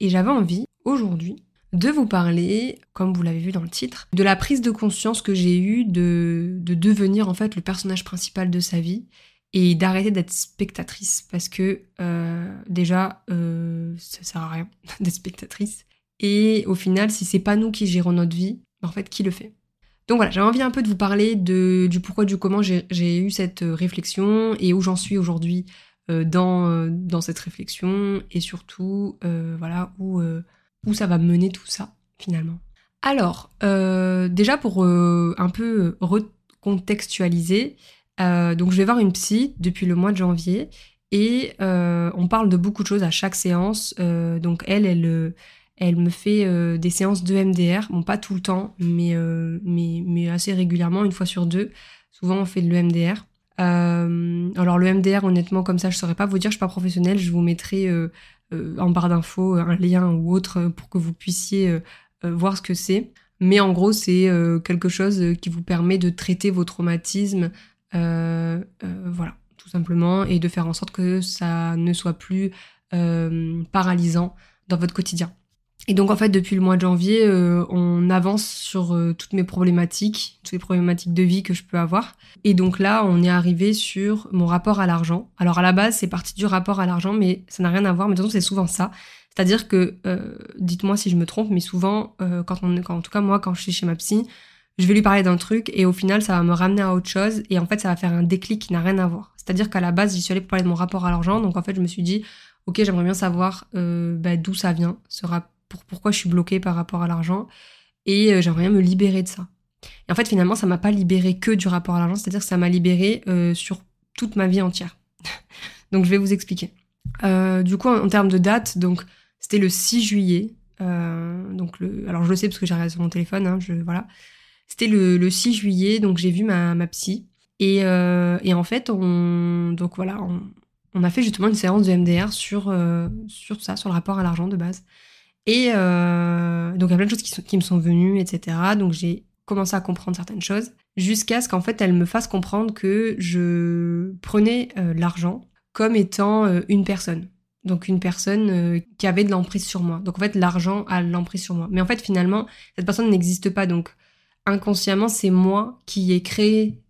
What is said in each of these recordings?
Et j'avais envie aujourd'hui de vous parler, comme vous l'avez vu dans le titre, de la prise de conscience que j'ai eue de, de devenir en fait le personnage principal de sa vie et d'arrêter d'être spectatrice parce que euh, déjà euh, ça sert à rien d'être spectatrice et au final si c'est pas nous qui gérons notre vie en fait qui le fait? Donc voilà j'avais envie un peu de vous parler de, du pourquoi du comment j'ai eu cette réflexion et où j'en suis aujourd'hui euh, dans, dans cette réflexion et surtout voilà où ça va mener tout ça finalement. Alors, euh, déjà pour euh, un peu recontextualiser, euh, donc je vais voir une psy depuis le mois de janvier et on parle de beaucoup de choses à chaque séance. donc elle, elle, me fait des séances de MDR, bon pas tout le temps, mais, mais, mais assez régulièrement, une fois sur deux. Souvent on fait de l'EMDR. Alors le MDR, honnêtement, comme ça, je saurais pas vous dire, je suis pas professionnelle, je vous mettrai euh, en barre d'infos un lien ou autre pour que vous puissiez euh, euh, voir ce que c'est. Mais en gros, c'est quelque chose qui vous permet de traiter vos traumatismes, voilà, tout simplement, et de faire en sorte que ça ne soit plus paralysant dans votre quotidien. Et donc en fait, depuis le mois de janvier, euh, on avance sur euh, toutes mes problématiques, toutes les problématiques de vie que je peux avoir. Et donc là, on est arrivé sur mon rapport à l'argent. Alors à la base, c'est parti du rapport à l'argent, mais ça n'a rien à voir. Mais de toute façon, c'est souvent ça. C'est-à-dire que, euh, dites-moi si je me trompe, mais souvent, quand on, quand, en tout cas moi, quand je suis chez ma psy, je vais lui parler d'un truc et au final, ça va me ramener à autre chose. Et en fait, ça va faire un déclic qui n'a rien à voir. C'est-à-dire qu'à la base, j'y suis allée pour parler de mon rapport à l'argent. Donc en fait, je me suis dit, ok, j'aimerais bien savoir bah, d'où ça vient, ce rapport pour pourquoi je suis bloquée par rapport à l'argent et euh, j'aimerais bien me libérer de ça. Et en fait, finalement, ça m'a pas libéré que du rapport à l'argent, c'est-à-dire que ça m'a libéré euh, sur toute ma vie entière. donc, je vais vous expliquer. Euh, du coup, en, termes de date, donc c'était le 6 juillet. donc, le, alors je le sais parce que j'ai regardé sur mon téléphone. Hein, je, voilà, c'était le, le, 6 juillet, donc j'ai vu ma, ma psy. Et, et, en fait, on, donc voilà, on, a fait justement une séance de MDR sur, sur ça, sur le rapport à l'argent de base. Et euh, donc il y a plein de choses qui, me sont venues, etc. Donc j'ai commencé à comprendre certaines choses, jusqu'à ce qu'en fait elle me fasse comprendre que je prenais euh, l'argent comme étant euh, une personne. Donc une personne qui avait de l'emprise sur moi. Donc en fait l'argent a l'emprise sur moi. Mais en fait finalement cette personne n'existe pas. Donc inconsciemment c'est moi qui ai créé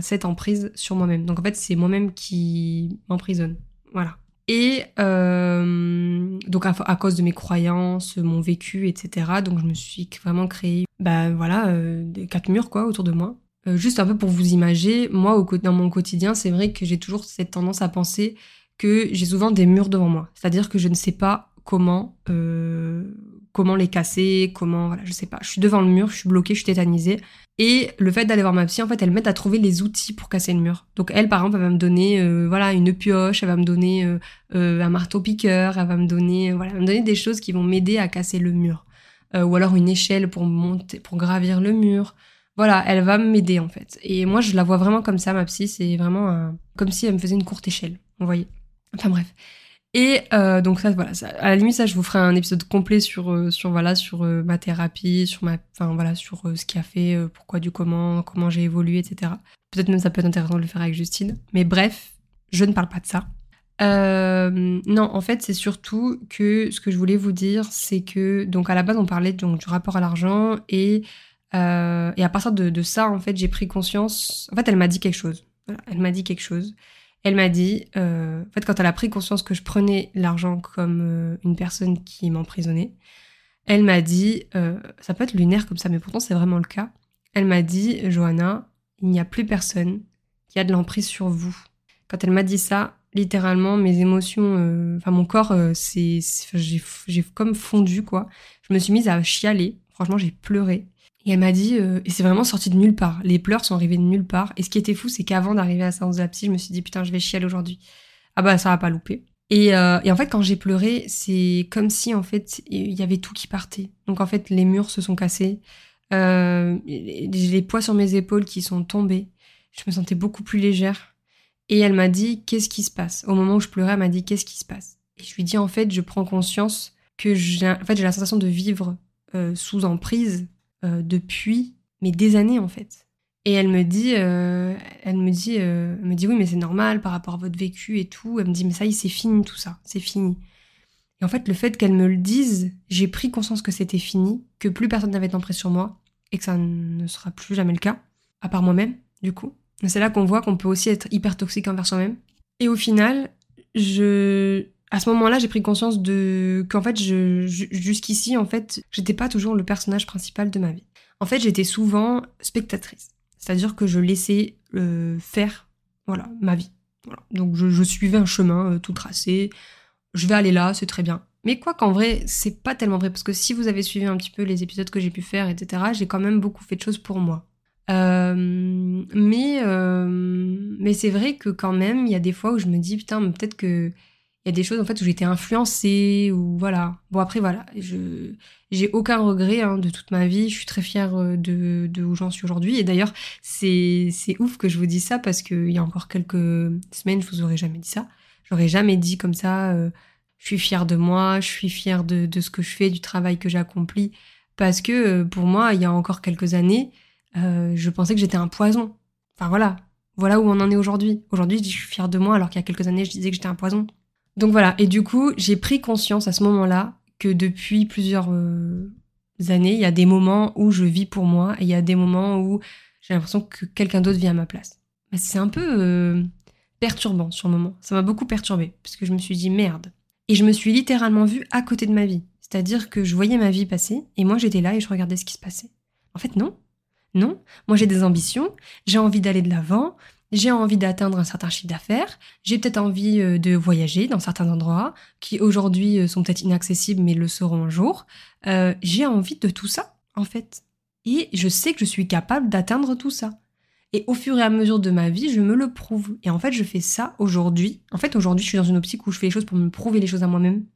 cette emprise sur moi-même. Donc en fait c'est moi-même qui m'emprisonne. Voilà. Et euh, donc à, cause de mes croyances, mon vécu, etc. Donc je me suis vraiment créé, bah voilà, euh, des quatre murs quoi autour de moi. Euh, juste un peu pour vous imaginer, moi au, dans mon quotidien, c'est vrai que j'ai toujours cette tendance à penser que j'ai souvent des murs devant moi. C'est-à-dire que je ne sais pas comment comment les casser, comment voilà, je sais pas. Je suis devant le mur, je suis bloquée, je suis tétanisée. Et le fait d'aller voir ma psy, en fait, elle m'aide à trouver les outils pour casser le mur. Donc elle, par exemple, elle va me donner euh, voilà une pioche, elle va me donner euh, euh, un marteau piqueur, elle va me donner voilà, me donner des choses qui vont m'aider à casser le mur. ou alors une échelle pour monter, pour gravir le mur. Voilà, elle va m'aider en fait. Et moi, je la vois vraiment comme ça, ma psy. C'est vraiment comme si elle me faisait une courte échelle. Vous voyez. Enfin bref. Et euh, donc ça, voilà, à la limite, ça, je vous ferai un épisode complet sur, euh, sur voilà, sur euh, ma thérapie, sur ma, enfin voilà, sur ce qui a fait, pourquoi, du comment, comment j'ai évolué, etc. Peut-être même ça peut être intéressant de le faire avec Justine. Mais bref, je ne parle pas de ça. non, en fait, c'est surtout que ce que je voulais vous dire, c'est que donc à la base, on parlait donc du rapport à l'argent et et à partir de, ça, en fait, j'ai pris conscience. En fait, elle m'a dit quelque chose. Elle m'a dit quelque chose. Elle m'a dit, euh, en fait, quand elle a pris conscience que je prenais l'argent comme euh, une personne qui m'emprisonnait, Elle m'a dit, euh, ça peut être lunaire comme ça, mais pourtant c'est vraiment le cas. Elle m'a dit, Johanna, il n'y a plus personne qui a de l'emprise sur vous. Quand elle m'a dit ça, littéralement, mes émotions, euh, enfin mon corps, euh, c'est, j'ai comme fondu quoi. Je me suis mise à chialer. Franchement, j'ai pleuré. Et elle m'a dit, euh, et c'est vraiment sorti de nulle part. Les pleurs sont arrivés de nulle part. Et ce qui était fou, c'est qu'avant d'arriver à la séance de la psy, je me suis dit, putain, je vais chialer aujourd'hui. Ah bah, ça va pas louper. Et, et en fait, quand j'ai pleuré, c'est comme si, en fait, il y avait tout qui partait. Donc, en fait, les murs se sont cassés. Euh, les poids sur mes épaules qui sont tombés. Je me sentais beaucoup plus légère. Et elle m'a dit qu'est-ce qui se passe? Au moment où je pleurais, elle m'a dit qu'est-ce qui se passe? Et je lui dis en fait, je prends conscience que j'ai, en fait, j'ai la sensation de vivre euh, sous emprise euh, depuis mais des années en fait. Et elle me dit, euh, elle me dit, elle me dit oui mais c'est normal par rapport à votre vécu et tout. Elle me dit mais ça y est c'est fini tout ça, c'est fini. Et en fait le fait qu'elle me le dise, j'ai pris conscience que c'était fini, que plus personne n'avait d'emprise sur moi et que ça ne sera plus jamais le cas, à part moi-même du coup. C'est là qu'on voit qu'on peut aussi être hyper toxique envers soi-même. Et au final, je, à ce moment-là, j'ai pris conscience de qu'en fait, je, jusqu'ici, en fait, j'étais pas toujours le personnage principal de ma vie. En fait, j'étais souvent spectatrice, c'est-à-dire que je laissais euh, faire, voilà, ma vie. Donc, je, suivais un chemin euh, tout tracé. Je vais aller là, c'est très bien. Mais quoi qu'en vrai, c'est pas tellement vrai parce que si vous avez suivi un petit peu les épisodes que j'ai pu faire, etc., j'ai quand même beaucoup fait de choses pour moi. Euh, mais euh, mais c'est vrai que quand même, il y a des fois où je me dis putain, peut-être que il y a des choses en fait où été influencée ou voilà. Bon après voilà, je j'ai aucun regret hein, de toute ma vie. Je suis très fière euh, de, de où j'en suis aujourd'hui. Et d'ailleurs, c'est c'est ouf que je vous dise ça parce qu'il y a encore quelques semaines, je vous aurais jamais dit ça. J'aurais jamais dit comme ça. je suis fière de moi, je suis fière de, de ce que je fais, du travail que j'accomplis. Parce que pour moi, il y a encore quelques années, euh, je pensais que j'étais un poison. Enfin voilà, voilà où on en est aujourd'hui. Aujourd'hui, je dis je suis fière de moi alors qu'il y a quelques années, je disais que j'étais un poison. Donc voilà, et du coup, j'ai pris conscience à ce moment-là que depuis plusieurs euh, années, il y a des moments où je vis pour moi et il y a des moments où j'ai l'impression que quelqu'un d'autre vit à ma place. c'est un peu euh, perturbant sur le moment. Ça m'a beaucoup perturbé parce que je me suis dit merde. Et je me suis littéralement vue à côté de ma vie. C'est-à-dire que je voyais ma vie passer et moi j'étais là et je regardais ce qui se passait. En fait, non. Non, moi j'ai des ambitions, j'ai envie d'aller de l'avant, j'ai envie d'atteindre un certain chiffre d'affaires, j'ai peut-être envie euh, de voyager dans certains endroits qui aujourd'hui euh, sont peut-être inaccessibles mais le seront un jour. Euh, j'ai envie de tout ça en fait. Et je sais que je suis capable d'atteindre tout ça. Et au fur et à mesure de ma vie, je me le prouve. Et en fait, je fais ça aujourd'hui. En fait, aujourd'hui, je suis dans une optique où je fais les choses pour me prouver les choses à moi-même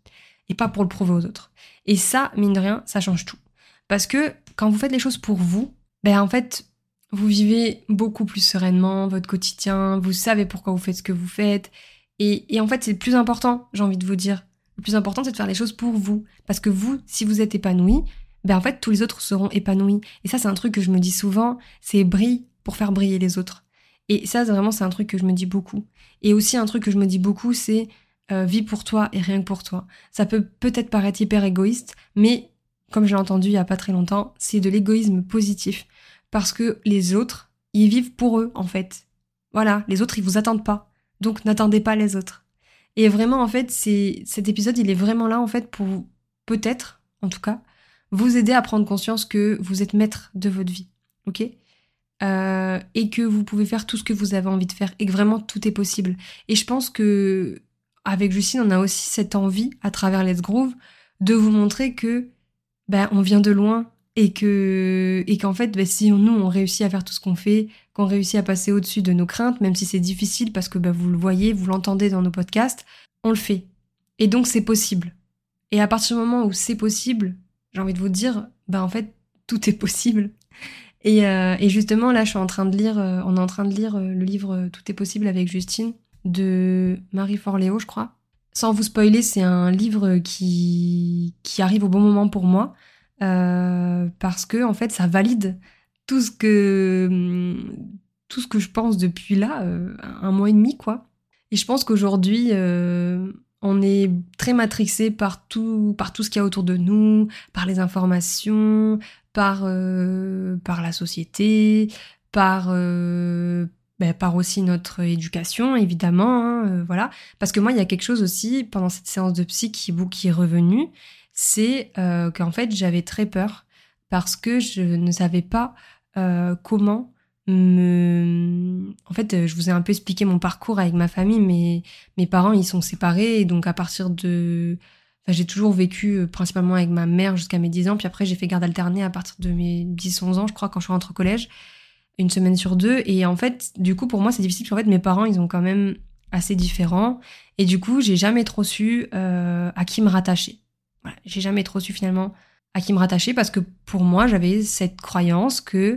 et pas pour le prouver aux autres. Et ça, mine de rien, ça change tout. Parce que quand vous faites les choses pour vous, ben en fait, vous vivez beaucoup plus sereinement votre quotidien, vous savez pourquoi vous faites ce que vous faites. Et, en fait, c'est le plus important, j'ai envie de vous dire. Le plus important, c'est de faire les choses pour vous. Parce que vous, si vous êtes épanoui, ben en fait, tous les autres seront épanouis. Et ça, c'est un truc que je me dis souvent, c'est brille pour faire briller les autres. Et ça, vraiment, c'est un truc que je me dis beaucoup. Et aussi, un truc que je me dis beaucoup, c'est euh, vis pour toi et rien que pour toi. Ça peut peut-être paraître hyper égoïste, mais comme j'ai entendu il y a pas très longtemps, c'est de l'égoïsme positif parce que les autres, ils vivent pour eux, en fait. Voilà, les autres, ils vous attendent pas. Donc n'attendez pas les autres. Et vraiment, en fait, cet épisode, il est vraiment là, en fait, pour peut-être, en tout cas, vous aider à prendre conscience que vous êtes maître de votre vie. Ok? Euh, et que vous pouvez faire tout ce que vous avez envie de faire et que vraiment tout est possible. Et je pense que avec Justine, on a aussi cette envie à travers Let's Groove de vous montrer que ben on vient de loin et que et qu'en fait bah, si nous on réussit à faire tout ce qu'on fait qu'on réussit à passer au-dessus de nos craintes même si c'est difficile parce que bah, vous le voyez vous l'entendez dans nos podcasts on le fait. Et donc c'est possible. Et à partir du moment où c'est possible j'ai envie de vous dire bah en fait tout est possible. Et, euh, justement là je suis en train de lire euh, on est en train de lire euh, le livre Tout est possible avec Justine de Marie Forléo je crois. Sans vous spoiler c'est un livre qui qui arrive au bon moment pour moi euh, parce que en fait ça valide tout ce que tout ce que je pense depuis là euh, un mois et demi quoi. Et je pense qu'aujourd'hui euh, on est très matrixé par tout par tout ce qu'il y a autour de nous par les informations par par la société par ben, par aussi notre éducation évidemment hein, voilà. Parce que moi il y a quelque chose aussi pendant cette séance de psy qui, qui est revenu c'est qu'en fait j'avais très peur parce que je ne savais pas comment me... En fait, je vous ai un peu expliqué mon parcours avec ma famille, mais mes parents, ils sont séparés, donc à partir de... Enfin, j'ai toujours vécu euh, principalement avec ma mère jusqu'à mes 10 ans, puis après j'ai fait garde alternée à partir de mes 10-11 ans, je crois, quand je suis au collège, une semaine sur deux, et en fait, du coup, pour moi, c'est difficile, parce qu'en fait, mes parents, ils ont quand même assez différents, et du coup, j'ai jamais trop su euh, à qui me rattacher. J'ai jamais trop su finalement à qui me rattacher, parce que pour moi, j'avais cette croyance que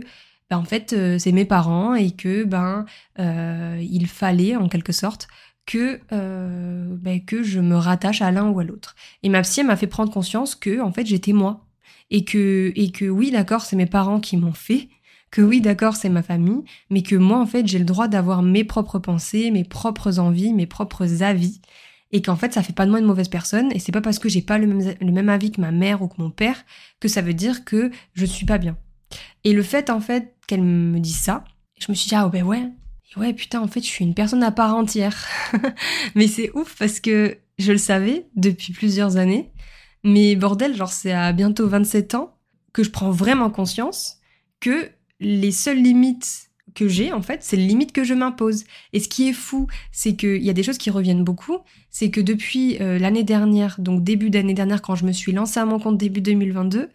ben, en fait, euh, c'est mes parents et que ben euh, il fallait en quelque sorte que euh, ben, que je me rattache à l'un ou à l'autre. Et ma psy m'a fait prendre conscience que en fait j'étais moi et que et que oui d'accord c'est mes parents qui m'ont fait que oui d'accord c'est ma famille mais que moi en fait j'ai le droit d'avoir mes propres pensées mes propres envies mes propres avis et qu'en fait ça fait pas de moi une mauvaise personne et c'est pas parce que j'ai pas le même, le même avis que ma mère ou que mon père que ça veut dire que je suis pas bien et le fait, en fait, qu'elle me dise ça, je me suis dit, ah ben ouais, ouais, putain, en fait, je suis une personne à part entière. mais c'est ouf parce que je le savais depuis plusieurs années. Mais bordel, genre, c'est à bientôt 27 ans que je prends vraiment conscience que les seules limites que j'ai, en fait, c'est les limites que je m'impose. Et ce qui est fou, c'est qu'il y a des choses qui reviennent beaucoup. C'est que depuis euh, l'année dernière, donc début d'année dernière, quand je me suis lancée à mon compte début 2022,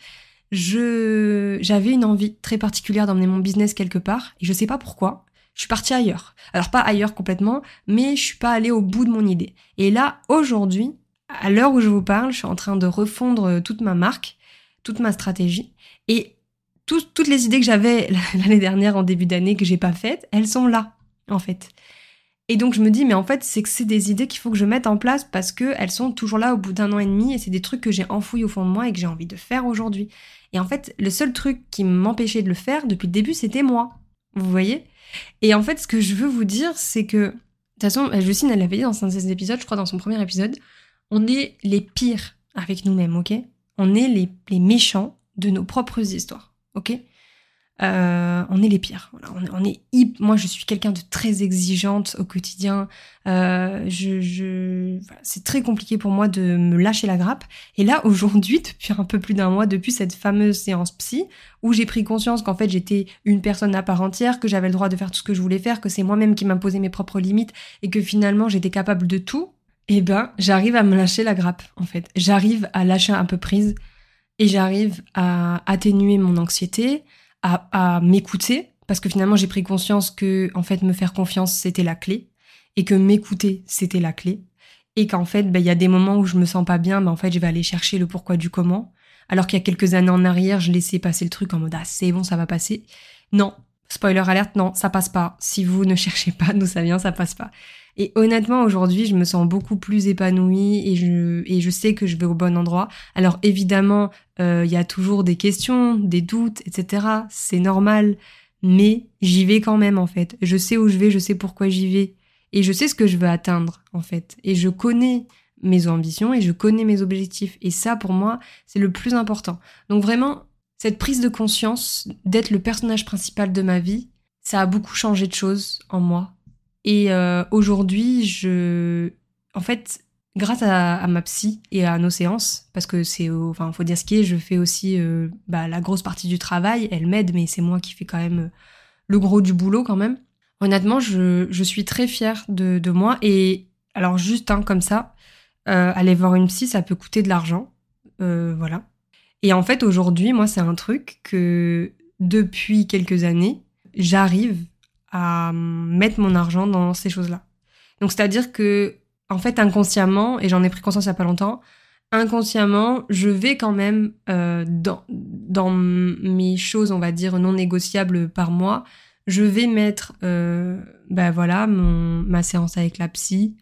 je j'avais une envie très particulière d'emmener mon business quelque part et je sais pas pourquoi. Je suis partie ailleurs. Alors pas ailleurs complètement, mais je suis pas allée au bout de mon idée. Et là, aujourd'hui, à l'heure où je vous parle, je suis en train de refondre toute ma marque, toute ma stratégie et toutes les idées que j'avais l'année dernière en début d'année que j'ai pas faites, elles sont là en fait. Et donc je me dis mais en fait c'est que c'est des idées qu'il faut que je mette en place parce que elles sont toujours là au bout d'un an et demi et c'est des trucs que j'ai enfouis au fond de moi et que j'ai envie de faire aujourd'hui. Et en fait, le seul truc qui m'empêchait de le faire depuis le début, c'était moi. Vous voyez? Et en fait, ce que je veux vous dire, c'est que, de toute façon, Justine, elle l'avait dit dans un de ses épisodes, je crois dans son premier épisode, on est les pires avec nous-mêmes, ok? On est les, les méchants de nos propres histoires, ok euh, on est les pires. on, Moi, je suis quelqu'un de très exigeante au quotidien. Euh, je, c'est très compliqué pour moi de me lâcher la grappe. Et là, aujourd'hui, depuis un peu plus d'un mois, depuis cette fameuse séance psy, où j'ai pris conscience qu'en fait j'étais une personne à part entière, que j'avais le droit de faire tout ce que je voulais faire, que c'est moi-même qui m'imposais mes propres limites et que finalement j'étais capable de tout. Eh ben, j'arrive à me lâcher la grappe. En fait, j'arrive à lâcher un peu prise et j'arrive à atténuer mon anxiété à, m'écouter parce que finalement j'ai pris conscience que en fait me faire confiance c'était la clé et que m'écouter c'était la clé et qu'en fait ben, il y a des moments où je me sens pas bien ben en fait je vais aller chercher le pourquoi du comment alors qu'il y a quelques années en arrière je laissais passer le truc en mode ah c'est bon ça va passer. Non. Spoiler alerte non ça passe pas. Si vous ne cherchez pas d'où ça vient ça passe pas et honnêtement, aujourd'hui, je me sens beaucoup plus épanouie et je, et je sais que je vais au bon endroit. Alors évidemment, euh, il y a toujours des questions, des doutes, etc. C'est normal. Mais j'y vais quand même, en fait. Je sais où je vais, je sais pourquoi j'y vais. Et je sais ce que je veux atteindre, en fait. Et je connais mes ambitions et je connais mes objectifs. Et ça, pour moi, c'est le plus important. Donc vraiment, cette prise de conscience d'être le personnage principal de ma vie, ça a beaucoup changé de choses en moi. Et euh, aujourd'hui, je, en fait, grâce à, ma psy et à nos séances, parce que c'est, enfin, faut dire ce qui est, je fais aussi euh, bah, la grosse partie du travail. Elle m'aide, mais c'est moi qui fais quand même euh, le gros du boulot quand même. Honnêtement, je, je suis très fière de, moi. Et alors juste hein, comme ça, aller voir une psy, ça peut coûter de l'argent, voilà. Et en fait, aujourd'hui, moi, c'est un truc que depuis quelques années, j'arrive à mettre mon argent dans ces choses-là. Donc c'est-à-dire que en fait inconsciemment, et j'en ai pris conscience il y a pas longtemps, inconsciemment, je vais quand même euh, dans, dans mes choses, on va dire, non négociables par mois, je vais mettre, euh, ben voilà, mon, ma séance avec la psy,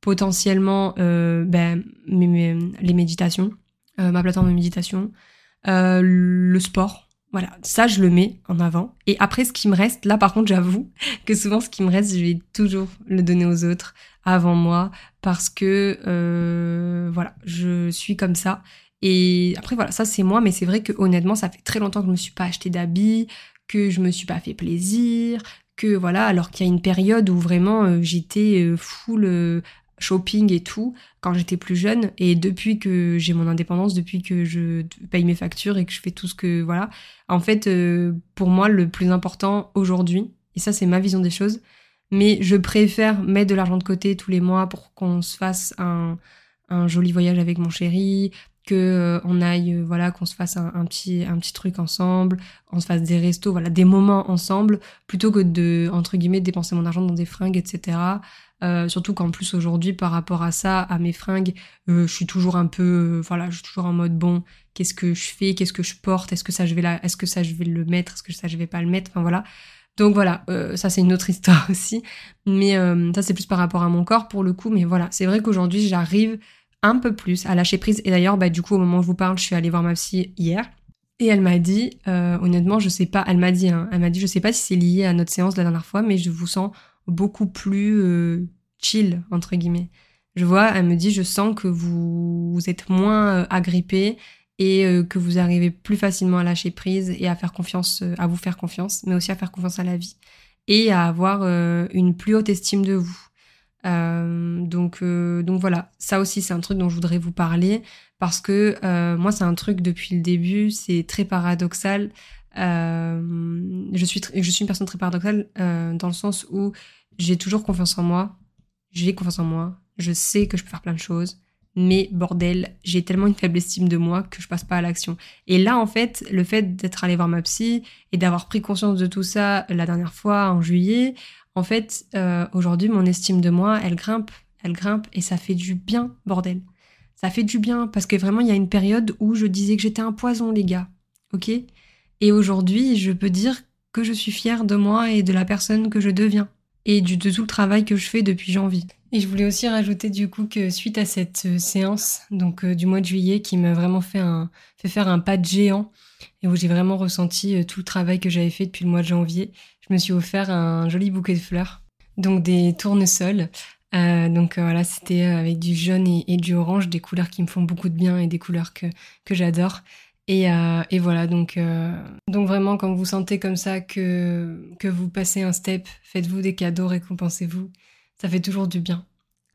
potentiellement euh, ben, les méditations, euh, ma plateforme de méditation, euh, le sport, voilà, ça je le mets en avant. Et après ce qui me reste, là par contre j'avoue que souvent ce qui me reste, je vais toujours le donner aux autres avant moi parce que euh, voilà, je suis comme ça. Et après voilà, ça c'est moi, mais c'est vrai que honnêtement ça fait très longtemps que je me suis pas acheté d'habits, que je me suis pas fait plaisir, que voilà, alors qu'il y a une période où vraiment euh, j'étais euh, full shopping et tout quand j'étais plus jeune. Et depuis que j'ai mon indépendance, depuis que je paye mes factures et que je fais tout ce que voilà, en fait euh, pour moi le plus important aujourd'hui et ça c'est ma vision des choses, mais je préfère mettre de l'argent de côté tous les mois pour qu'on se fasse un, un joli voyage avec mon chéri, que euh, on aille euh, voilà qu'on se fasse un, petit un petit truc ensemble on se fasse des restos voilà des moments ensemble plutôt que de entre guillemets dépenser mon argent dans des fringues etc euh, surtout qu'en plus aujourd'hui par rapport à ça à mes fringues je suis toujours un peu voilà je suis toujours en mode bon qu'est-ce que je fais qu'est-ce que je porte est-ce que ça je vais là est-ce que ça je vais le mettre est-ce que ça je vais pas le mettre enfin voilà donc voilà, ça c'est une autre histoire aussi. Mais ça c'est plus par rapport à mon corps pour le coup. Mais voilà, c'est vrai qu'aujourd'hui j'arrive un peu plus à lâcher prise. Et d'ailleurs, bah, du coup, au moment où je vous parle, je suis allée voir ma psy hier. Et elle m'a dit, euh, honnêtement, je sais pas, elle m'a dit, hein, elle m'a dit, je sais pas si c'est lié à notre séance de la dernière fois, mais je vous sens beaucoup plus euh, chill, entre guillemets. Je vois, elle me dit, je sens que vous, vous êtes moins euh, agrippé et que vous arrivez plus facilement à lâcher prise et à faire confiance, à vous faire confiance, mais aussi à faire confiance à la vie et à avoir une plus haute estime de vous. Euh, donc, euh, donc voilà, ça aussi c'est un truc dont je voudrais vous parler parce que euh, moi c'est un truc depuis le début, c'est très paradoxal. Je suis je suis une personne très paradoxale dans le sens où j'ai toujours confiance en moi, j'ai confiance en moi, je sais que je peux faire plein de choses, mais bordel, j'ai tellement une faible estime de moi que je passe pas à l'action. Et là, en fait, le fait d'être allé voir ma psy et d'avoir pris conscience de tout ça la dernière fois en juillet, en fait, euh, aujourd'hui, mon estime de moi, elle grimpe, elle grimpe, et ça fait du bien, bordel. Ça fait du bien, parce que vraiment, il y a une période où je disais que j'étais un poison, les gars. Ok? Et aujourd'hui, je peux dire que je suis fière de moi et de la personne que je deviens. Et du, de tout le travail que je fais depuis janvier. Et je voulais aussi rajouter du coup que suite à cette euh, séance, donc euh, du mois de juillet, qui m'a vraiment fait, faire un pas de géant, et où j'ai vraiment ressenti tout le travail que j'avais fait depuis le mois de janvier, je me suis offert un joli bouquet de fleurs, donc des tournesols. Euh, donc euh, voilà, c'était euh, avec du jaune et, du orange, des couleurs qui me font beaucoup de bien et des couleurs que j'adore. Et, et, voilà, donc, donc vraiment, quand vous sentez comme ça que, que vous passez un step, faites-vous des cadeaux, récompensez-vous. Ça fait toujours du bien.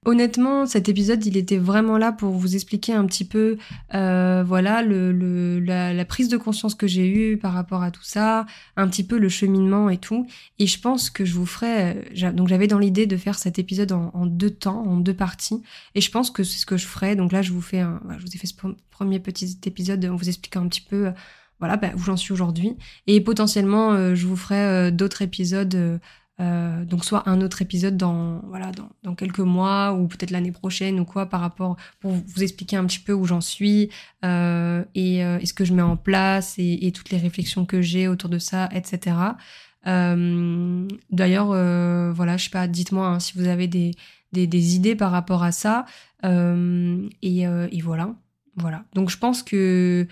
Honnêtement, cet épisode, il était vraiment là pour vous expliquer un petit peu, euh, voilà, la, prise de conscience que j'ai eue par rapport à tout ça, un petit peu le cheminement et tout. Et je pense que je vous ferai, euh, donc j'avais dans l'idée de faire cet épisode en, deux temps, en deux parties. Et je pense que c'est ce que je ferai. Donc là, je vous fais, un, je vous ai fait ce premier petit épisode en vous expliquant un petit peu, euh, voilà, bah, où j'en suis aujourd'hui. Et potentiellement, je vous ferai d'autres épisodes euh, donc soit un autre épisode dans voilà dans, dans quelques mois ou peut-être l'année prochaine ou quoi par rapport pour vous expliquer un petit peu où j'en suis euh, et, euh, ce que je mets en place et, et toutes les réflexions que j'ai autour de ça etc euh, d'ailleurs euh, voilà je sais pas dites-moi hein, si vous avez des, des, des, idées par rapport à ça. Et, et voilà. Voilà. Donc je pense que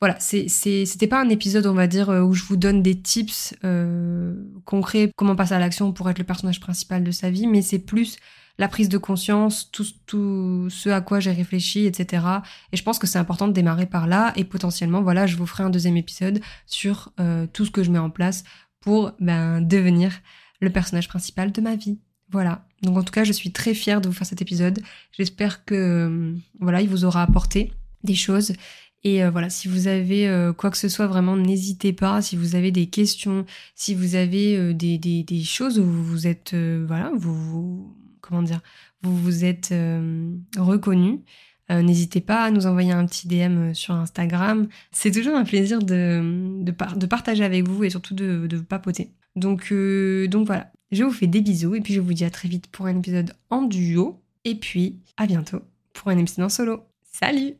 voilà, c'était pas un épisode, on va dire, euh, où je vous donne des tips euh, concrets, comment passer à l'action pour être le personnage principal de sa vie, mais c'est plus la prise de conscience, tout, tout ce à quoi j'ai réfléchi, etc. Et je pense que c'est important de démarrer par là, et potentiellement, voilà, je vous ferai un deuxième épisode sur euh, tout ce que je mets en place pour ben, devenir le personnage principal de ma vie. Voilà. Donc en tout cas, je suis très fière de vous faire cet épisode. J'espère que voilà, il vous aura apporté des choses et euh, voilà, si vous avez euh, quoi que ce soit, vraiment, n'hésitez pas. Si vous avez des questions, si vous avez euh, des, des, choses où vous vous êtes, voilà, vous, comment dire, vous vous êtes reconnu, n'hésitez pas à nous envoyer un petit DM sur Instagram. C'est toujours un plaisir de, de, de, partager avec vous et surtout de, de papoter. Donc, donc voilà, je vous fais des bisous et puis je vous dis à très vite pour un épisode en duo. Et puis à bientôt pour un épisode en solo. Salut